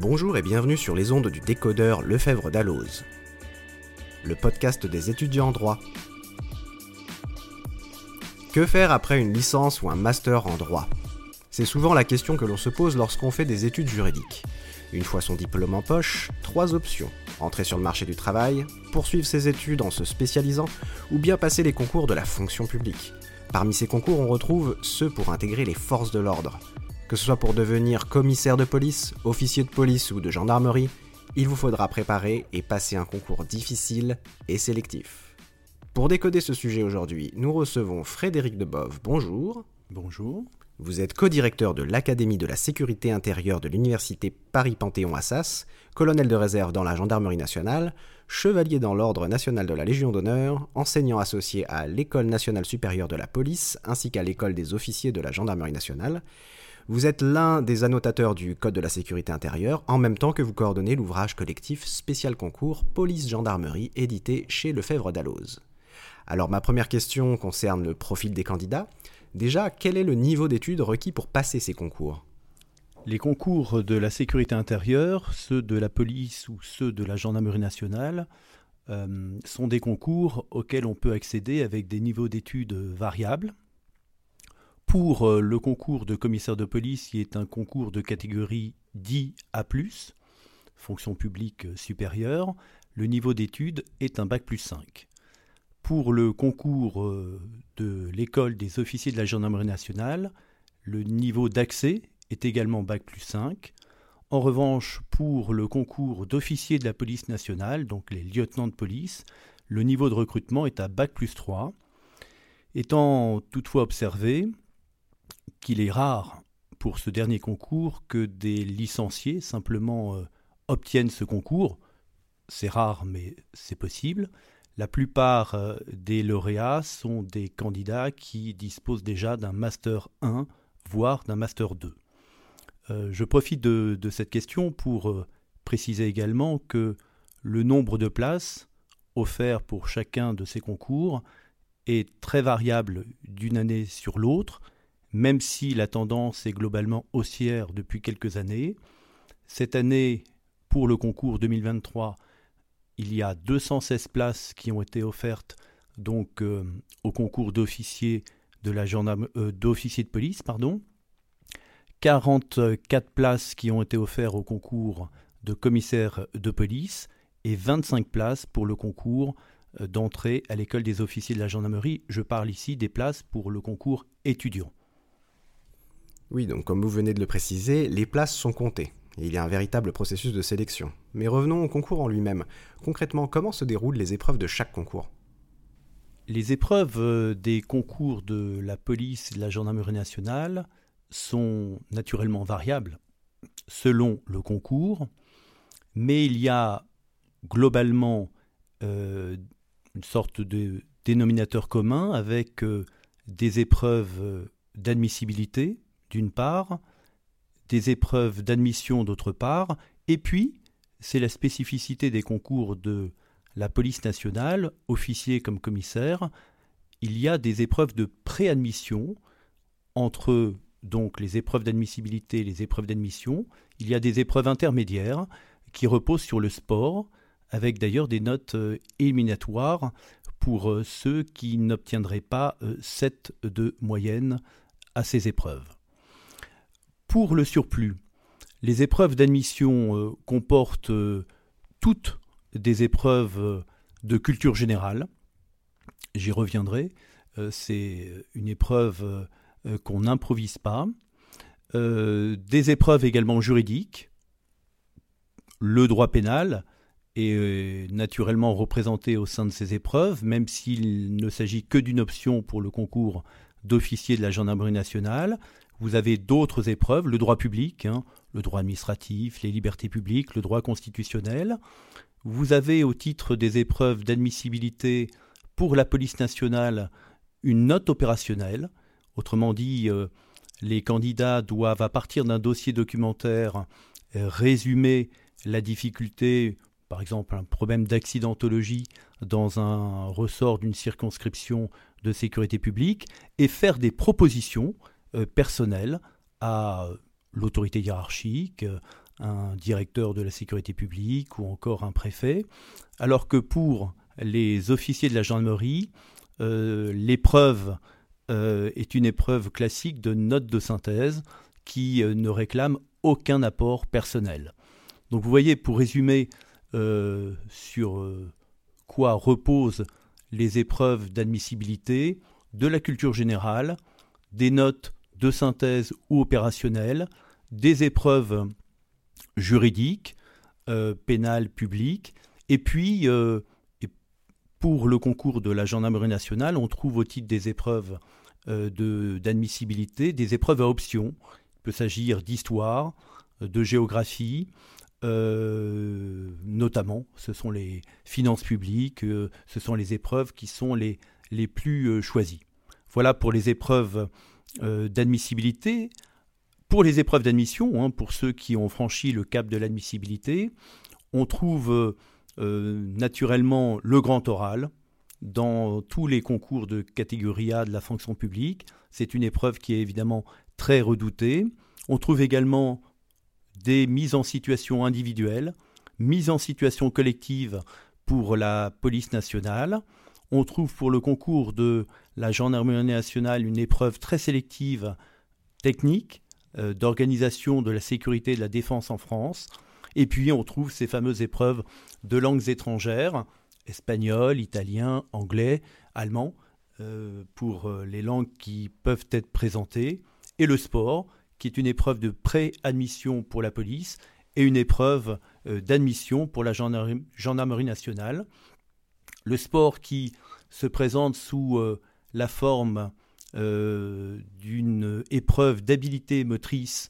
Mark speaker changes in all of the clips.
Speaker 1: Bonjour et bienvenue sur les ondes du décodeur Lefebvre d'Alloz, le podcast des étudiants en droit. Que faire après une licence ou un master en droit? C'est souvent la question que l'on se pose lorsqu'on fait des études juridiques. Une fois son diplôme en poche, trois options. Entrer sur le marché du travail, poursuivre ses études en se spécialisant, ou bien passer les concours de la fonction publique. Parmi ces concours, on retrouve ceux pour intégrer les forces de l'ordre. Que ce soit pour devenir commissaire de police, officier de police ou de gendarmerie, il vous faudra préparer et passer un concours difficile et sélectif. Pour décoder ce sujet aujourd'hui, nous recevons Frédéric Debove. Bonjour.
Speaker 2: Bonjour.
Speaker 1: Vous êtes co-directeur de l'Académie de la sécurité intérieure de l'Université Paris-Panthéon-Assas, colonel de réserve dans la Gendarmerie nationale, chevalier dans l'Ordre national de la Légion d'honneur, enseignant associé à l'École nationale supérieure de la police ainsi qu'à l'École des officiers de la Gendarmerie nationale. Vous êtes l'un des annotateurs du Code de la sécurité intérieure, en même temps que vous coordonnez l'ouvrage collectif Spécial Concours Police-Gendarmerie édité chez Lefebvre d'Alloz. Alors ma première question concerne le profil des candidats. Déjà, quel est le niveau d'études requis pour passer ces concours?
Speaker 2: Les concours de la sécurité intérieure, ceux de la police ou ceux de la gendarmerie nationale, euh, sont des concours auxquels on peut accéder avec des niveaux d'études variables. Pour euh, le concours de commissaire de police, qui est un concours de catégorie 10 A+, fonction publique supérieure, le niveau d'études est un bac plus 5. Pour le concours euh, de l'école des officiers de la gendarmerie nationale, le niveau d'accès est également bac plus 5. En revanche, pour le concours d'officiers de la police nationale, donc les lieutenants de police, le niveau de recrutement est à bac plus 3. Étant toutefois observé qu'il est rare pour ce dernier concours que des licenciés simplement euh, obtiennent ce concours, c'est rare mais c'est possible, la plupart euh, des lauréats sont des candidats qui disposent déjà d'un Master 1, voire d'un Master 2. Euh, je profite de, cette question pour préciser également que le nombre de places offertes pour chacun de ces concours est très variable d'une année sur l'autre, même si la tendance est globalement haussière depuis quelques années. Cette année, pour le concours 2023, il y a 216 places qui ont été offertes donc euh, au concours d'officier de euh, police, pardon. 44 places qui ont été offertes au concours de commissaire de police et 25 places pour le concours euh, d'entrée à l'école des officiers de la gendarmerie. Je parle ici des places pour le concours étudiant.
Speaker 1: Oui, donc comme vous venez de le préciser, les places sont comptées il y a un véritable processus de sélection. Mais revenons au concours en lui-même. Concrètement, comment se déroulent les épreuves de chaque concours?
Speaker 2: Les épreuves euh, des concours de la police et de la gendarmerie nationale sont naturellement variables selon le concours, mais il y a globalement euh, une sorte de dénominateur commun avec euh, des épreuves d'admissibilité d'une part, des épreuves d'admission d'autre part, et puis c'est la spécificité des concours de la police nationale, officier comme commissaire, il y a des épreuves de préadmission entre donc les épreuves d'admissibilité et les épreuves d'admission, il y a des épreuves intermédiaires qui reposent sur le sport, avec d'ailleurs des notes euh, éliminatoires pour euh, ceux qui n'obtiendraient pas 7 euh, de moyenne à ces épreuves. Pour le surplus, les épreuves d'admission euh, comportent euh, toutes des épreuves euh, de culture générale. J'y reviendrai. C'est une épreuve qu'on n'improvise pas. des épreuves également juridiques. Le droit pénal est naturellement représenté au sein de ces épreuves, même s'il ne s'agit que d'une option pour le concours d'officier de la gendarmerie nationale. Vous avez d'autres épreuves, le droit public, hein, le droit administratif, les libertés publiques, le droit constitutionnel. Vous avez au titre des épreuves d'admissibilité pour la police nationale une note opérationnelle. Autrement dit, euh, les candidats doivent, à partir d'un dossier documentaire, résumer la difficulté, par exemple un problème d'accidentologie dans un ressort d'une circonscription de sécurité publique, et faire des propositions personnel à l'autorité hiérarchique, un directeur de la sécurité publique ou encore un préfet, alors que pour les officiers de la gendarmerie, euh, l'épreuve euh, est une épreuve classique de note de synthèse qui euh, ne réclame aucun apport personnel. Donc vous voyez, pour résumer sur quoi reposent les épreuves d'admissibilité, de la culture générale, des notes de synthèse ou opérationnelles, des épreuves juridiques, pénales, publiques, et puis pour le concours de la gendarmerie nationale, on trouve au titre des épreuves euh, d'admissibilité des épreuves à option. Il peut s'agir d'histoire, de géographie, euh, notamment, ce sont les finances publiques, euh, ce sont les épreuves qui sont les, les plus choisies. Voilà pour les épreuves d'admissibilité. Pour les épreuves d'admission, hein, pour ceux qui ont franchi le cap de l'admissibilité, on trouve euh, naturellement le grand oral dans tous les concours de catégorie A de la fonction publique. C'est une épreuve qui est évidemment très redoutée. On trouve également des mises en situation individuelle, mises en situation collective pour la police nationale. On trouve pour le concours de la gendarmerie nationale une épreuve très sélective technique euh, d'organisation de la sécurité et de la défense en France. Et puis on trouve ces fameuses épreuves de langues étrangères, espagnol, italien, anglais, allemand, euh, pour euh, les langues qui peuvent être présentées, et le sport, qui est une épreuve de pré-admission pour la police et une épreuve d'admission pour la gendarmerie, nationale. Le sport qui se présente sous la forme d'une épreuve d'habilité motrice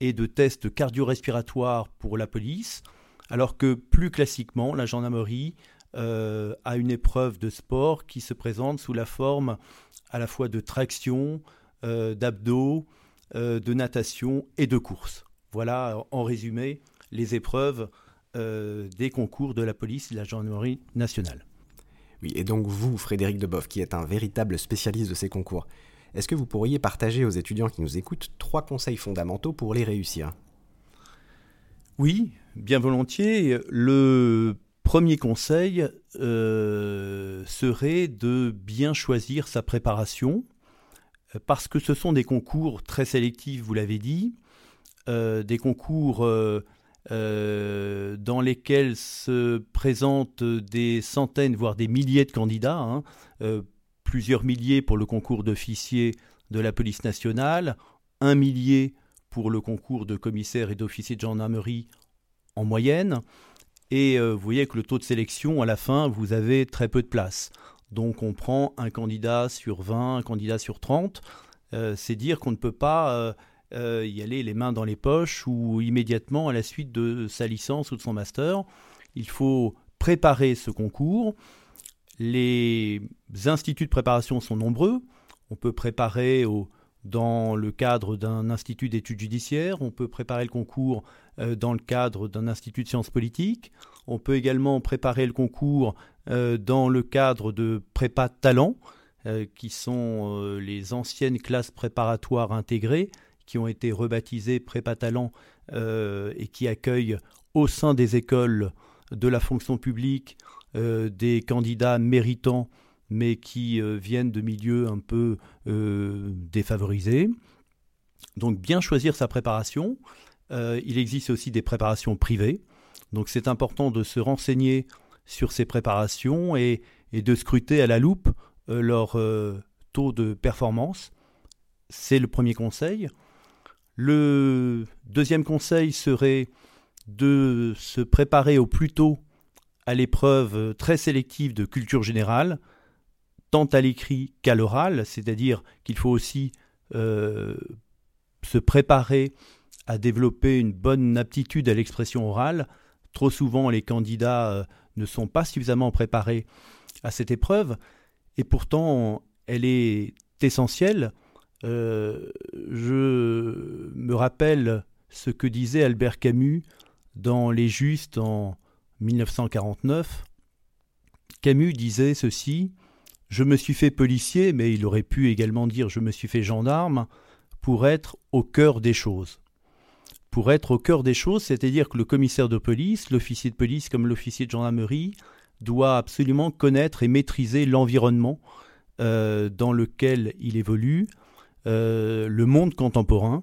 Speaker 2: et de tests cardio-respiratoires pour la police, alors que plus classiquement, la gendarmerie euh, a une épreuve de sport qui se présente sous la forme à la fois de traction, euh, d'abdos, euh, de natation et de course. Voilà en résumé les épreuves des concours de la police et de la gendarmerie nationale.
Speaker 1: Oui, et donc vous, Frédéric Deboff, qui êtes un véritable spécialiste de ces concours, est-ce que vous pourriez partager aux étudiants qui nous écoutent trois conseils fondamentaux pour les réussir?
Speaker 2: Oui, bien volontiers. Le premier conseil euh, serait de bien choisir sa préparation, parce que ce sont des concours très sélectifs, vous l'avez dit, euh, des concours euh, dans lesquels se présentent des centaines, voire des milliers de candidats. Hein, plusieurs milliers pour le concours d'officier de la police nationale, un millier pour le concours de commissaire et d'officier de gendarmerie en moyenne. Et euh, vous voyez que le taux de sélection, à la fin, vous avez très peu de place. Donc on prend un candidat sur 20, un candidat sur 30. Euh, c'est dire qu'on ne peut pas euh, y aller les mains dans les poches ou immédiatement à la suite de sa licence ou de son master. Il faut préparer ce concours. Les instituts de préparation sont nombreux. On peut préparer dans le cadre d'un institut d'études judiciaires, on peut préparer le concours euh, dans le cadre d'un institut de sciences politiques, on peut également préparer le concours euh, dans le cadre de prépa talent, qui sont les anciennes classes préparatoires intégrées, qui ont été rebaptisées prépa talent et qui accueillent au sein des écoles de la fonction publique euh, des candidats méritants mais qui euh, viennent de milieux un peu euh, défavorisés. Donc bien choisir sa préparation. il existe aussi des préparations privées. Donc c'est important de se renseigner sur ces préparations et de scruter à la loupe leur taux de performance. C'est le premier conseil. Le deuxième conseil serait de se préparer au plus tôt à l'épreuve très sélective de culture générale, tant à l'écrit qu'à l'oral, c'est-à-dire qu'il faut aussi euh, se préparer à développer une bonne aptitude à l'expression orale. Trop souvent, les candidats euh, ne sont pas suffisamment préparés à cette épreuve, et pourtant, elle est essentielle. Euh, je me rappelle ce que disait Albert Camus dans Les Justes en 1949, Camus disait ceci Je me suis fait policier, mais il aurait pu également dire Je me suis fait gendarme, pour être au cœur des choses. pour être au cœur des choses, c'est-à-dire que le commissaire de police, l'officier de police comme l'officier de gendarmerie, doit absolument connaître et maîtriser l'environnement euh, dans lequel il évolue, euh, le monde contemporain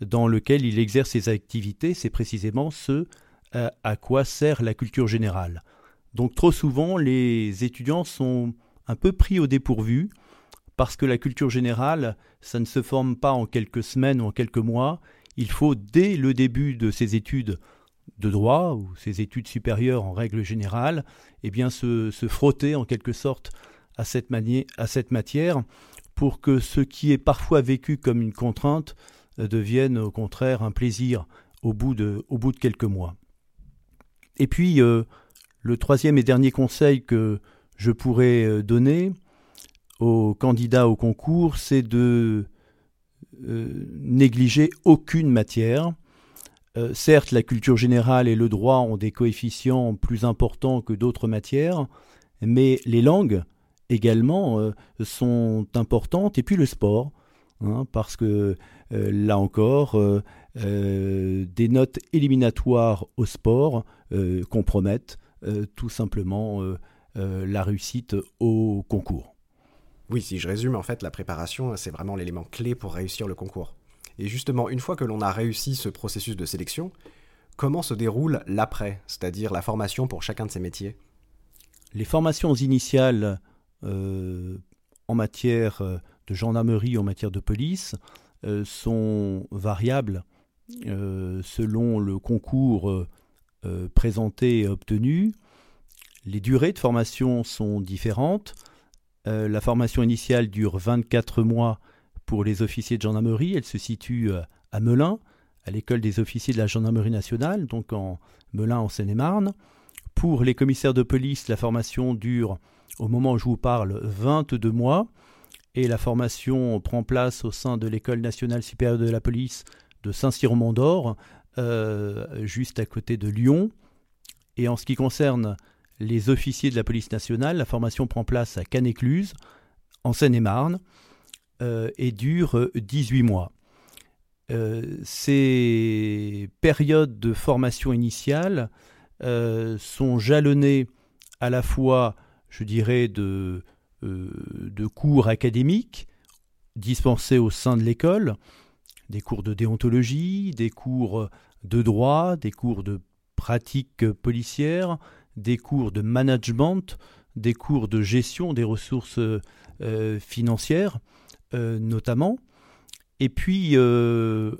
Speaker 2: dans lequel il exerce ses activités, c'est précisément ce euh, à quoi sert la culture générale. Donc trop souvent, les étudiants sont un peu pris au dépourvu parce que la culture générale, ça ne se forme pas en quelques semaines ou en quelques mois. Il faut, dès le début de ses études de droit ou ses études supérieures en règle générale, eh bien se, frotter en quelque sorte à cette, à cette matière pour que ce qui est parfois vécu comme une contrainte euh, devienne au contraire un plaisir au bout de, quelques mois. Et puis, euh, le troisième et dernier conseil que je pourrais euh, donner aux candidats au concours, c'est de négliger aucune matière. Certes, la culture générale et le droit ont des coefficients plus importants que d'autres matières, mais les langues également sont importantes, et puis le sport, hein, parce que là encore, des notes éliminatoires au sport compromettent euh, tout simplement euh, euh, la réussite au concours.
Speaker 1: Oui, si je résume, en fait, la préparation, c'est vraiment l'élément clé pour réussir le concours. Et justement, une fois que l'on a réussi ce processus de sélection, comment se déroule l'après, c'est-à-dire la formation pour chacun de ces métiers?
Speaker 2: Les formations initiales en matière de gendarmerie, en matière de police, sont variables selon le concours euh, présentés et obtenus. Les durées de formation sont différentes. Euh, la formation initiale dure 24 mois pour les officiers de gendarmerie. Elle se situe euh, à Melun, à l'école des officiers de la gendarmerie nationale, donc en Melun en Seine-et-Marne. Pour les commissaires de police, la formation dure, au moment où je vous parle, 22 mois. Et la formation prend place au sein de l'École nationale supérieure de la police de Saint-Cyr-Mont-d'Or, euh, juste à côté de Lyon. Et en ce qui concerne les officiers de la police nationale, la formation prend place à Canécluse, en Seine-et-Marne, euh, et dure 18 mois. Euh, ces périodes de formation initiale sont jalonnées à la fois, je dirais, de, de cours académiques dispensés au sein de l'école, des cours de déontologie, des cours de droit, des cours de pratique policière, des cours de management, des cours de gestion des ressources euh, financières euh, notamment. Et puis, euh,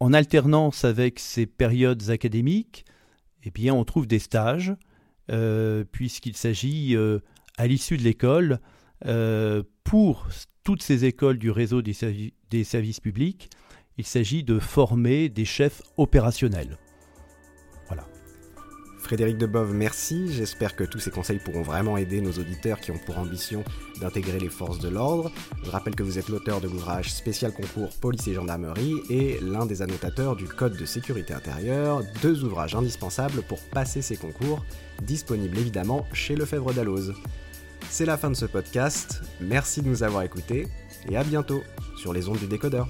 Speaker 2: en alternance avec ces périodes académiques, eh bien, on trouve des stages, puisqu'il s'agit, à l'issue de l'école, pour toutes ces écoles du réseau des, services publics, il s'agit de former des chefs opérationnels.
Speaker 1: Frédéric Debove, merci. J'espère que tous ces conseils pourront vraiment aider nos auditeurs qui ont pour ambition d'intégrer les forces de l'ordre. Je rappelle que vous êtes l'auteur de l'ouvrage spécial concours police et gendarmerie et l'un des annotateurs du Code de sécurité intérieure, deux ouvrages indispensables pour passer ces concours, disponibles évidemment chez Lefebvre Dalloz. C'est la fin de ce podcast, merci de nous avoir écoutés et à bientôt sur les ondes du décodeur.